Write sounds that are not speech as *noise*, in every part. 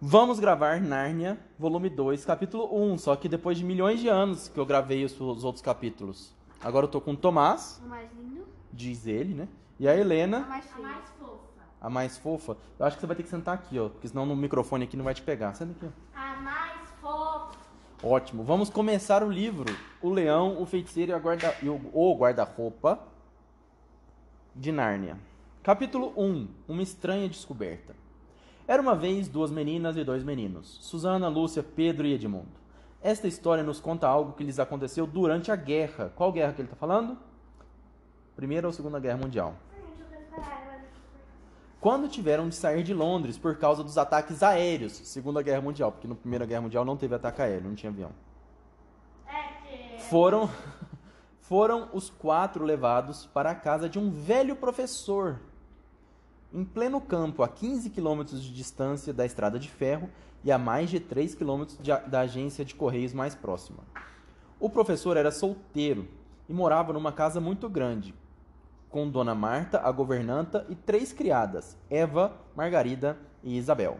Vamos gravar Nárnia, volume 2, capítulo 1, só que depois de milhões de anos que eu gravei os, os outros capítulos. Agora eu tô com o Tomás, O mais lindo. diz ele, né? E a Helena, A mais A mais fofa. a mais fofa. Eu acho que você vai ter que sentar aqui, ó, porque senão no microfone aqui não vai te pegar. Senta aqui, ó. A mais fofa. Ótimo. Vamos começar o livro O Leão, o Feiticeiro e, a guarda... e o... o Guarda-Roupa de Nárnia. Capítulo 1 Uma Estranha Descoberta. Era uma vez duas meninas e dois meninos, Susana, Lúcia, Pedro e Edmundo. Esta história nos conta algo que lhes aconteceu durante a guerra. Qual guerra que ele está falando? Primeira ou Segunda Guerra Mundial. Quando tiveram de sair de Londres por causa dos ataques aéreos, Segunda Guerra Mundial, porque na Primeira Guerra Mundial não teve ataque aéreo, não tinha avião. Foram, *laughs* foram os quatro levados para a casa de um velho professor, em pleno campo, a 15 quilômetros de distância da estrada de ferro e a mais de 3 quilômetros de a- da agência de correios mais próxima. O professor era solteiro e morava numa casa muito grande, com Dona Marta, a governanta, e três criadas, Eva, Margarida e Isabel,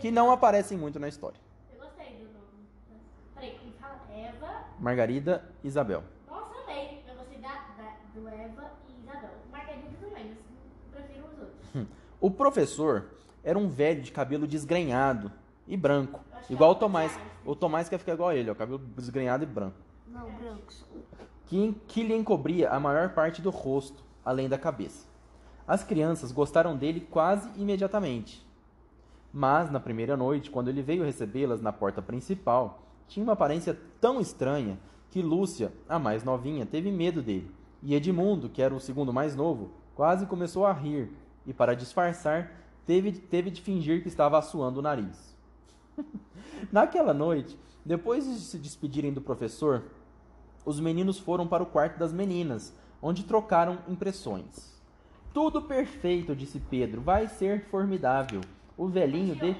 que não aparecem muito na história. Eu gostei do nome. Peraí, como fala? Eva. Margarida e Isabel. Nossa, amei. Eu gostei da, da- do Eva e Isabel. Margarida também, mas prefiro os outros. O professor era um velho de cabelo desgrenhado e branco, igual o Tomás. O Tomás quer ficar igual a ele, ó, cabelo desgrenhado e branco, Não, brancos. que, que lhe encobria a maior parte do rosto, além da cabeça. As crianças gostaram dele quase imediatamente. Mas, na primeira noite, quando ele veio recebê-las na porta principal, tinha uma aparência tão estranha que Lúcia, a mais novinha, teve medo dele. E Edmundo, que era o segundo mais novo, quase começou a rir e, para disfarçar, teve, teve de fingir que estava assoando o nariz. *laughs* Naquela noite, depois de se despedirem do professor, os meninos foram para o quarto das meninas, onde trocaram impressões. Tudo perfeito, disse Pedro. Vai ser formidável. O velhinho de.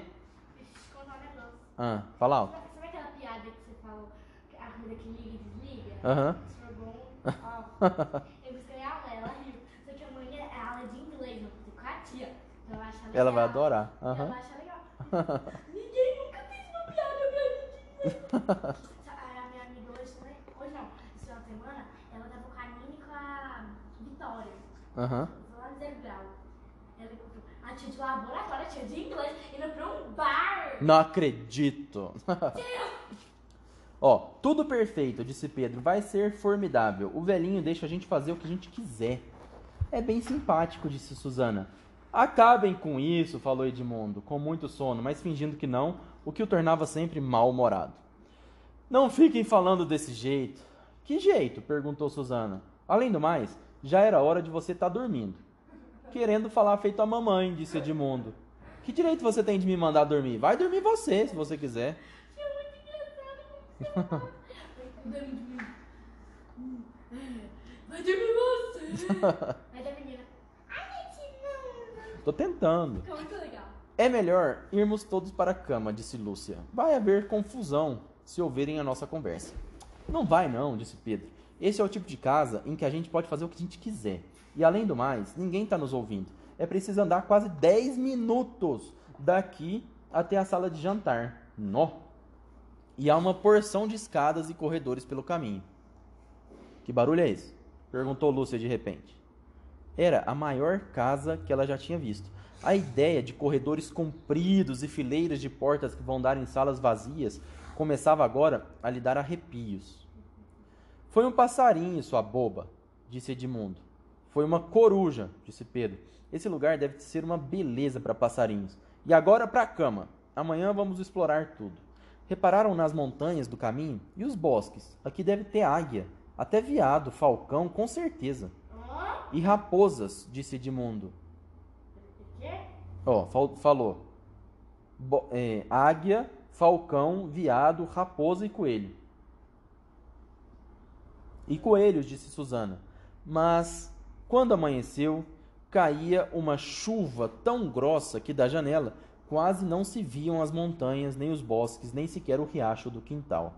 Ah, fala alto. Sabe, aquela piada que você falou? A que liga e desliga? Aham. Isso *laughs* foi bom. Ó, eu gostei a aula, ela riu. Só que amanhã é aula de inglês, eu vou fazer com a tia. Então ela. Ela vai adorar. Ela Aham. vai achar legal. Ninguém nunca fez uma piada pra mim. *laughs* A minha amiga hoje também, hoje não, esse final de semana, ela tava com a Nini e com a Vitória. Aham. Foi lá no Zero Grau. Ela comprou a tia de laboratório, a tia de inglês, indo pra um bar. Não acredito. *laughs* Ó, tudo perfeito, disse Pedro. Vai ser formidável. O velhinho deixa a gente fazer o que a gente quiser. É bem simpático, disse Susana. Acabem com isso, falou Edmundo, com muito sono, mas fingindo que não, o que o tornava sempre mal-humorado. Não fiquem falando desse jeito. Que jeito? perguntou Susana. Além do mais, já era hora de você estar dormindo. Querendo falar feito a mamãe, disse Edmundo. Que direito você tem de me mandar dormir? Vai dormir você, se você quiser. Muito engraçado. Vai dormir você. *laughs* Vai da menina. Ai, gente, não. Tô tentando. Ficou muito legal. É melhor irmos todos para a cama, disse Lúcia. Vai haver confusão se ouvirem a nossa conversa. Não vai não, disse Pedro. Esse é o tipo de casa em que a gente pode fazer o que a gente quiser. E além do mais, ninguém está nos ouvindo. É preciso andar quase 10 minutos daqui até a sala de jantar. Nó! E há uma porção de escadas e corredores pelo caminho. Que barulho é esse? Perguntou Lúcia de repente. Era a maior casa que ela já tinha visto. A ideia de corredores compridos e fileiras de portas que vão dar em salas vazias começava agora a lhe dar arrepios. Foi um passarinho, sua boba, disse Edmundo. Foi uma coruja, disse Pedro. Esse lugar deve ser uma beleza para passarinhos. E agora para a cama. Amanhã vamos explorar tudo. Repararam nas montanhas do caminho e os bosques? Aqui deve ter águia, até veado, falcão, com certeza. E raposas, disse Edmundo. o quê? Ó, fal- falou. Bo- é, águia, falcão, viado, raposa e coelho. E coelhos, disse Susana. Mas, quando amanheceu, caía uma chuva tão grossa que da janela quase não se viam as montanhas, nem os bosques, nem sequer o riacho do quintal.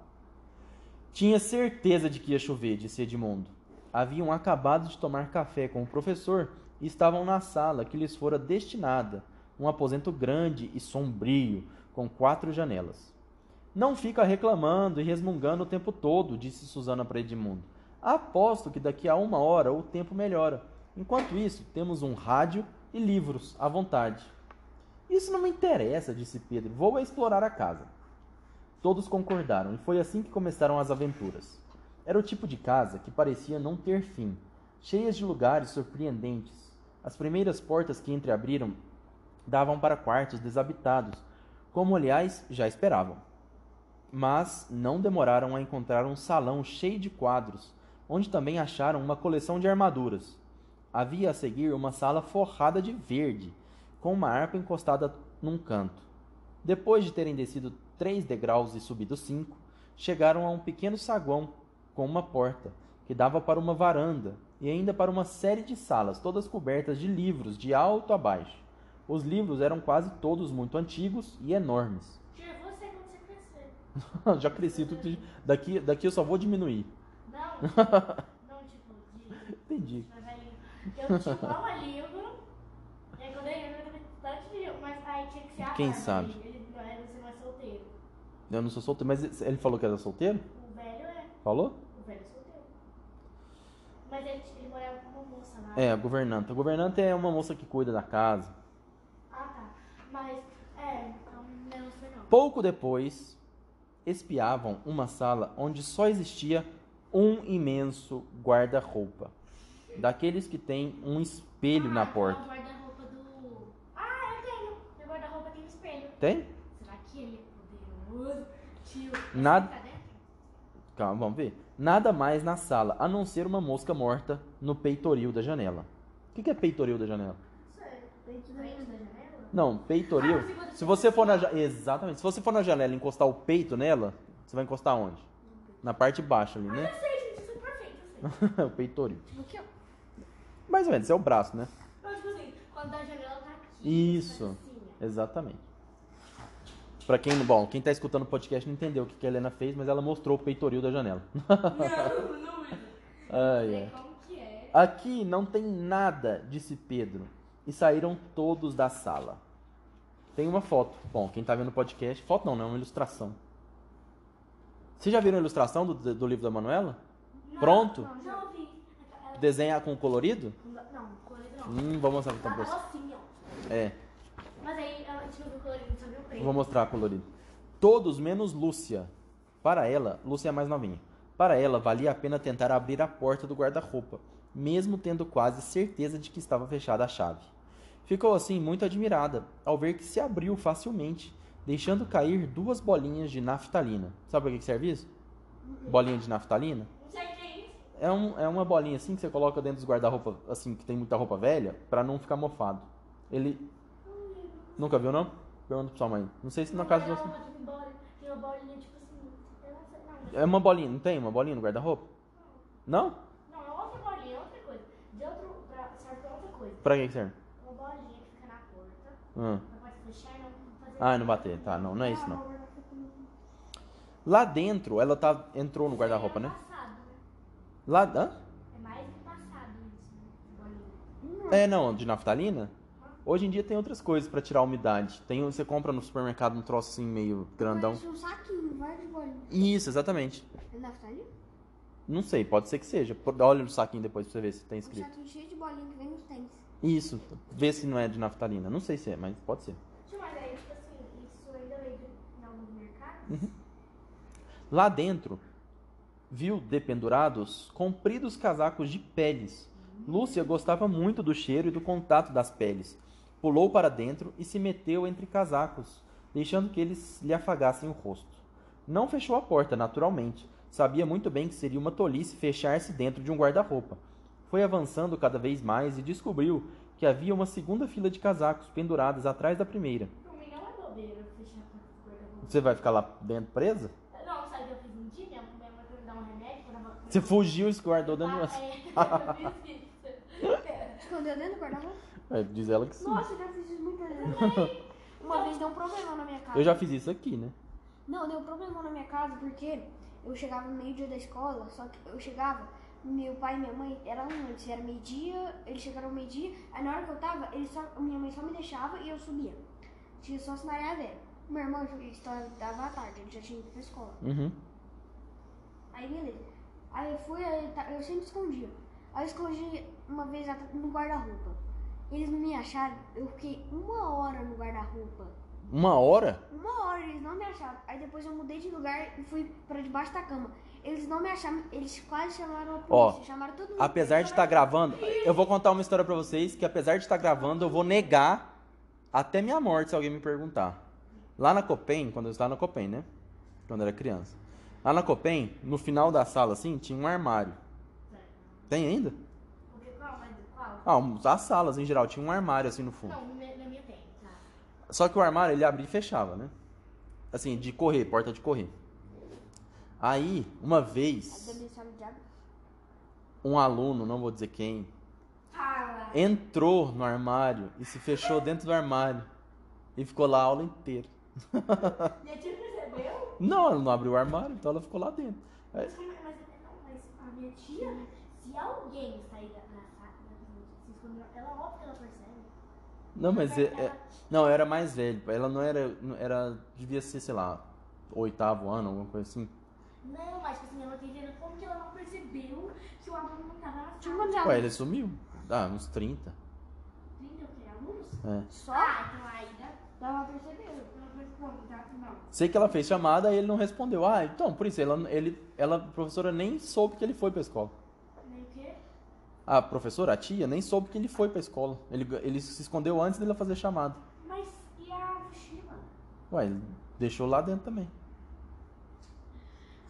Tinha certeza de que ia chover, disse Edmundo. Haviam acabado de tomar café com o professor e estavam na sala que lhes fora destinada, um aposento grande e sombrio, com quatro janelas. Não fica reclamando e resmungando o tempo todo, disse Susana para Edmundo. Aposto que daqui a uma hora o tempo melhora. Enquanto isso, temos um rádio e livros à vontade. Isso não me interessa, disse Pedro. Vou explorar a casa. Todos concordaram e foi assim que começaram as aventuras. Era o tipo de casa que parecia não ter fim, cheias de lugares surpreendentes. As primeiras portas que entreabriram davam para quartos desabitados, como aliás já esperavam. Mas não demoraram a encontrar um salão cheio de quadros, onde também acharam uma coleção de armaduras. Havia a seguir uma sala forrada de verde, com uma harpa encostada num canto. Depois de terem descido três degraus e subido cinco, chegaram a um pequeno saguão com uma porta que dava para uma varanda e ainda para uma série de salas, todas cobertas de livros de alto a baixo. Os livros eram quase todos muito antigos e enormes. Tio, você quando você crescer. Já cresci, tudo, daqui, daqui eu só vou diminuir. Não, *laughs* não, tipo, de. Entendi. Eu tinha um livro, e aí quando eu ia, eu tanto de livro, mas aí tinha que ser a Quem sabe? Ele, não é, você não é solteiro. Eu não sou solteiro, mas ele falou que era solteiro? O velho é. Falou? O velho é solteiro. Mas ele, ele morava com uma moça lá. É, a governanta. A governanta é uma moça que cuida da casa. Ah, tá. Mas, é, então, não sei não. Pouco depois, espiavam uma sala onde só existia um imenso guarda-roupa. Daqueles que tem um espelho na Ah, porta. O guarda-roupa do. Ah, eu tenho. Meu guarda-roupa tem um espelho. Tem? Será que ele é poderoso? Tio. Nada-? Calma, vamos ver. Nada mais na sala, a não ser uma mosca morta no peitoril da janela. O que que é peitoril da janela? Dentro da janela? Não, peitoril. Ah, se você for na exatamente, se você for na janela e encostar o peito nela, você vai encostar onde? Na parte de baixo ali, Ah, né? eu sei, gente, isso é perfeito, eu *laughs* o peitoril. Tipo aqui. Mais ou menos, é o braço, né? Não, tipo assim, quando a janela tá aqui. Isso. assim. Exatamente. Pra quem, bom, quem tá escutando o podcast não entendeu o que que a Helena fez, mas ela mostrou o peitoril da janela. *laughs* Não, não. Ai, ai. é. Aqui não tem nada, disse Pedro. E saíram todos da sala. Tem uma foto. Bom, quem tá vendo o podcast, foto não, né? Uma ilustração. Vocês já viram a ilustração do, do livro da Manuela? Não, Pronto? Não, já ouvi. Ela- Desenha com colorido? Não, colorido não. Hum, vou mostrar Ela pra tava você. assim, ó. É, Mas aí ela, a gente não viu colorido, preto. vou mostrar colorido. Todos menos Lúcia. Para ela, Lúcia é mais novinha. Para ela, valia a pena tentar abrir a porta do guarda-roupa, mesmo tendo quase certeza de que estava fechada a chave. Ficou assim muito admirada ao ver que se abriu facilmente, deixando cair duas bolinhas de naftalina. Sabe para que serve isso? Bolinha de naftalina? O que é isso. É, um, é uma bolinha assim que você coloca dentro dos guarda-roupa, assim, que tem muita roupa velha, pra não ficar mofado. Ele. Nunca viu, não? Pergunta pra sua mãe. Não sei se na casa de você. não não. É uma bolinha, não tem uma bolinha no guarda-roupa? Não? Não, é outra bolinha, é outra coisa. De outro. Pra, serve pra outra coisa. Pra que serve? Uma bolinha que fica na porta. Hum. Pra pode fechar não fazer. Ah, não bater. Tá, não, não é isso não. Lá dentro, ela tá, entrou no guarda-roupa, né? É né? Lá. Hã? É mais do passado isso, né? Bolinha. É, não, de naftalina? Hoje em dia tem outras coisas pra tirar a umidade. Tem, você compra no supermercado um troço assim meio grandão. Parece um saquinho, vai de bolinha. Isso, exatamente. É naftalina? Não sei, pode ser que seja. Por- Olha no saquinho depois pra você ver se tem Um escrito. saquinho cheio de bolinha que vem nos tênis. Isso, vê se não é de naftalina. Não sei se é, mas pode ser. Tio, mas aí, tipo assim, isso ainda veio de em alguns mercados? Uhum. Lá dentro, viu dependurados compridos casacos de peles. Lúcia gostava muito do cheiro e do contato das peles. Pulou para dentro e se meteu entre casacos, deixando que eles lhe afagassem o rosto. Não fechou a porta, naturalmente. Sabia muito bem que seria uma tolice fechar-se dentro de um guarda-roupa. Foi avançando cada vez mais e descobriu que havia uma segunda fila de casacos pendurados atrás da primeira. É do. Você vai ficar lá dentro presa? Não, sabe eu fiz um dia? Minha minha mãe foi me dar um remédio pra dar Você fugiu e se guardou dentro de uma... Ah, é, *laughs* eu fiz isso. *laughs* Escondeu dentro do guarda-roupa? É, diz ela que sim. Nossa, eu já fiz isso muitas vezes. Uma vez deu um problema na minha casa. Eu já fiz isso aqui, né? Não, deu um problema na minha casa porque eu chegava no meio-dia da escola, só que eu chegava, meu pai e minha mãe eram antes, era meio-dia, eles chegaram ao meio-dia, aí na hora que eu tava, eles só, minha mãe só me deixava e eu subia. Tinha só sinaleira zero. Meu irmão estudava à tarde, ele já tinha ido pra escola. Uhum. Aí beleza. Aí eu fui, aí tá- eu sempre escondia. Aí eu escondi uma vez no guarda-roupa. Eles não me acharam, eu fiquei uma hora no guarda-roupa. Uma hora? Uma hora eles não me acharam. Aí depois eu mudei de lugar e fui pra debaixo da cama. Eles não me acharam, eles quase chamaram a Ó, polícia, chamaram todo mundo. Apesar de estar gravando, eu vou contar uma história pra vocês que apesar de estar gravando, eu vou negar até minha morte se alguém me perguntar. Lá na Copen, quando eu estava na Copen, né? Quando eu era criança. Lá na Copen, no final da sala assim, tinha um armário. Tem ainda? Porque qual? Mas qual? Ah, as salas em geral tinha um armário assim no fundo. Não, na minha tem, tá. Só que o armário ele abria e fechava, né? Assim, de correr, porta de correr. Aí, uma A vez, um aluno, não vou dizer quem, entrou no armário e se fechou dentro do armário e ficou lá a aula inteira. *laughs* Minha tia percebeu? Não, ela não abriu o armário, então ela ficou lá dentro. Mas, mas, não, mas a minha tia, se alguém sair da, ela óbvio que ela percebe. Não, mas é, é- não, eu era mais velho. Ela não era, era, devia ser, sei lá, oitavo ano, alguma coisa assim. Não, mas tipo assim, ela entendendo como que ela não percebeu que o aluno não tava na sala. Ué, alunos? ele sumiu. Ah, uns 30. 30 o quê? Alunos? É. Só? Ah, então aí. Dava pra perceber. Não, mas não, dá, não. Sei que ela fez chamada e ele não respondeu. Ah, então, por isso, ela, ele, ela, a professora nem soube que ele foi pra escola. O? A professora, a tia, nem soube que ele foi pra escola. Ele, ele se escondeu antes dele fazer chamada. Mas e a mochila? Ué, ele deixou lá dentro também.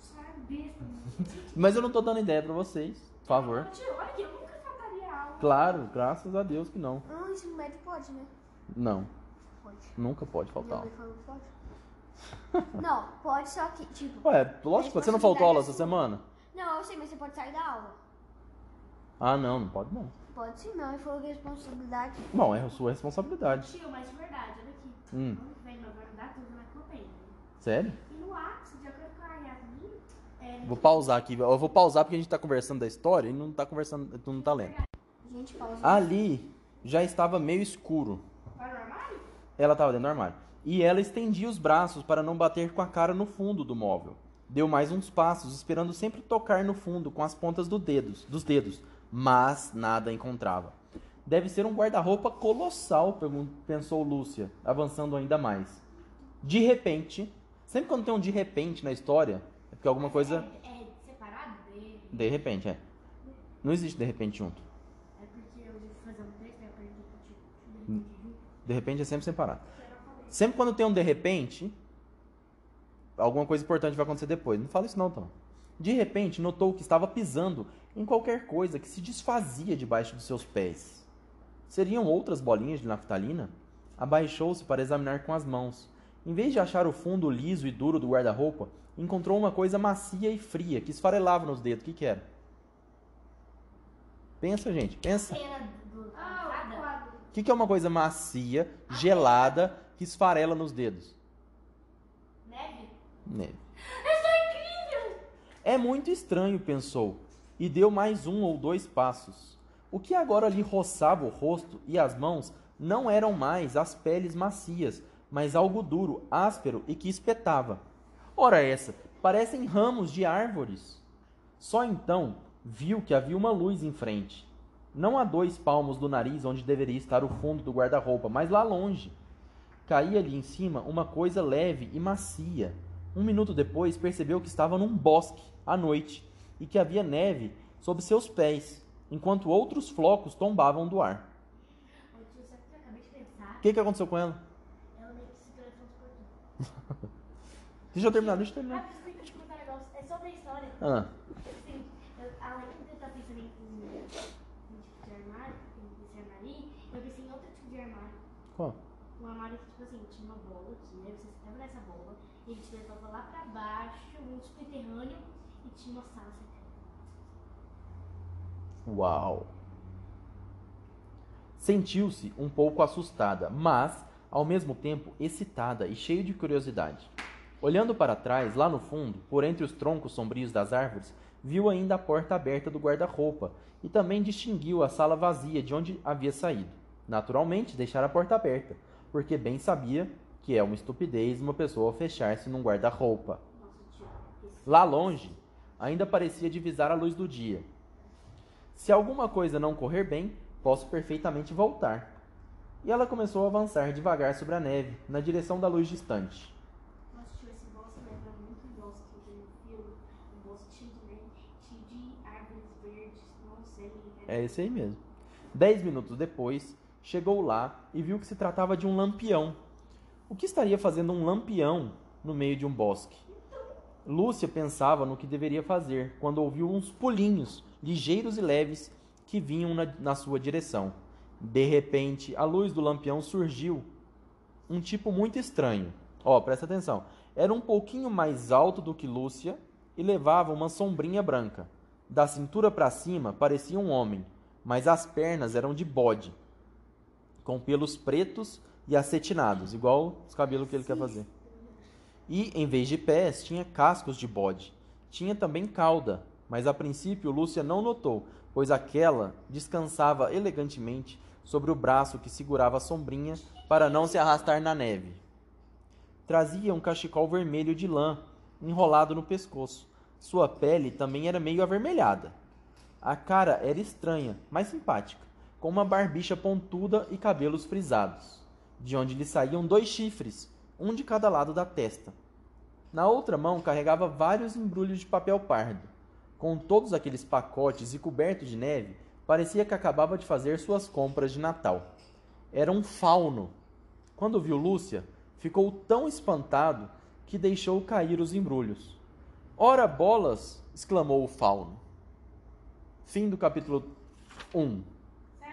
Sabe, besta. *laughs* Mas eu não tô dando ideia pra vocês, por favor. Olha que eu nunca faltaria aula. Claro, graças a Deus que não. Ah, ensino médio pode, né? Não, Pode. nunca pode faltar. mãe falou que pode. Não, pode só que, tipo... Ué, lógico, você não faltou aula essa semana? Não, eu sei, mas você pode sair da aula. Ah, não, não pode não. Pode sim, não. Ele falou que é responsabilidade. Bom, é a sua responsabilidade. Tio, mas de verdade, olha aqui. Hum. Ano que vem nós vamos dar tudo na campanha. Sério? E no ápice, de acordo com a Yasmin, é, Vou pausar aqui. Eu vou pausar porque a gente tá conversando da história e não tá conversando, tu não tá lendo. Gente, pausa. Ali já estava meio escuro. No armário? Ela estava dentro do armário. E ela estendia os braços para não bater com a cara no fundo do móvel. Deu mais uns passos, esperando sempre tocar no fundo com as pontas do dedos, dos dedos, mas nada encontrava. Deve ser um guarda-roupa colossal, pensou Lúcia, avançando ainda mais. De repente, sempre quando tem um de repente na história, é porque alguma coisa. É, é separado dele? De repente, é. Não existe de repente junto. É porque eu fazer um texto, eu aprendi que eu te De repente é sempre separado. Sempre quando tem um de repente, alguma coisa importante vai acontecer depois. Não fala isso não, então. De repente, notou que estava pisando em qualquer coisa que se desfazia debaixo dos seus pés. Seriam outras bolinhas de naftalina? Abaixou-se para examinar com as mãos. Em vez de achar o fundo liso e duro do guarda-roupa, encontrou uma coisa macia e fria que esfarelava nos dedos. O que, que era? Pensa, gente, pensa. Ah. O que, que é uma coisa macia, gelada, que esfarela nos dedos? Neve? Neve. É! É muito estranho, pensou, e deu mais um ou dois passos. O que agora lhe roçava o rosto e as mãos não eram mais as peles macias, mas algo duro, áspero e que espetava. Ora essa, parecem ramos de árvores. Só então viu que havia uma luz em frente. Não a dois palmos do nariz onde deveria estar o fundo do guarda-roupa, mas lá longe. Caía-lhe em cima uma coisa leve e macia. Um minuto depois percebeu que estava num bosque, à noite, e que havia neve sob seus pés, enquanto outros flocos tombavam do ar. O que eu que, aconteceu com ela? Ela meio que se teletransportou. *laughs* Deixa eu terminar, deixa eu Ah, terminar. preciso tem que te contar um negócio. É sobre a história. Ah, Assim, eu, além de eu estar pensando em, em, em tipo de armário, em esse armário, eu pensei em outro tipo de armário. qual? Um armário que, tipo assim, tinha uma bola aqui, aí você sentava nessa bola, e ele te levava lá pra baixo, um e tinha uma sala secreta. Uau! Sentiu-se um pouco assustada, mas, ao mesmo tempo, excitada e cheia de curiosidade. Olhando para trás, lá no fundo, por entre os troncos sombrios das árvores, viu ainda a porta aberta do guarda-roupa e também distinguiu a sala vazia de onde havia saído. Naturalmente, deixara a porta aberta, porque bem sabia que é uma estupidez uma pessoa fechar-se num guarda-roupa. Lá longe, ainda parecia divisar a luz do dia. Se alguma coisa não correr bem, posso perfeitamente voltar. E ela começou a avançar devagar sobre a neve, na direção da luz distante. É esse aí mesmo. Dez minutos depois, chegou lá e viu que se tratava de um lampião. O que estaria fazendo um lampião no meio de um bosque? Lúcia pensava no que deveria fazer quando ouviu uns pulinhos, ligeiros e leves, que vinham na, na sua direção. De repente, a luz do lampião surgiu. Um tipo muito estranho. Ó, presta atenção. Era um pouquinho mais alto do que Lúcia e levava uma sombrinha branca. Da cintura para cima parecia um homem, mas as pernas eram de bode, com pelos pretos e acetinados, igual os cabelos que ele quer fazer. E, em vez de pés, tinha cascos de bode. Tinha também cauda, mas a princípio Lúcia não notou, pois aquela descansava elegantemente sobre o braço que segurava a sombrinha para não se arrastar na neve. Trazia um cachecol vermelho de lã enrolado no pescoço. Sua pele também era meio avermelhada. A cara era estranha, mas simpática, com uma barbicha pontuda e cabelos frisados, de onde lhe saíam dois chifres, um de cada lado da testa. Na outra mão carregava vários embrulhos de papel pardo. Com todos aqueles pacotes e coberto de neve, parecia que acabava de fazer suas compras de Natal. Era um fauno. Quando viu Lúcia, ficou tão espantado que deixou cair os embrulhos. Ora bolas! exclamou o fauno. Fim do capítulo 1.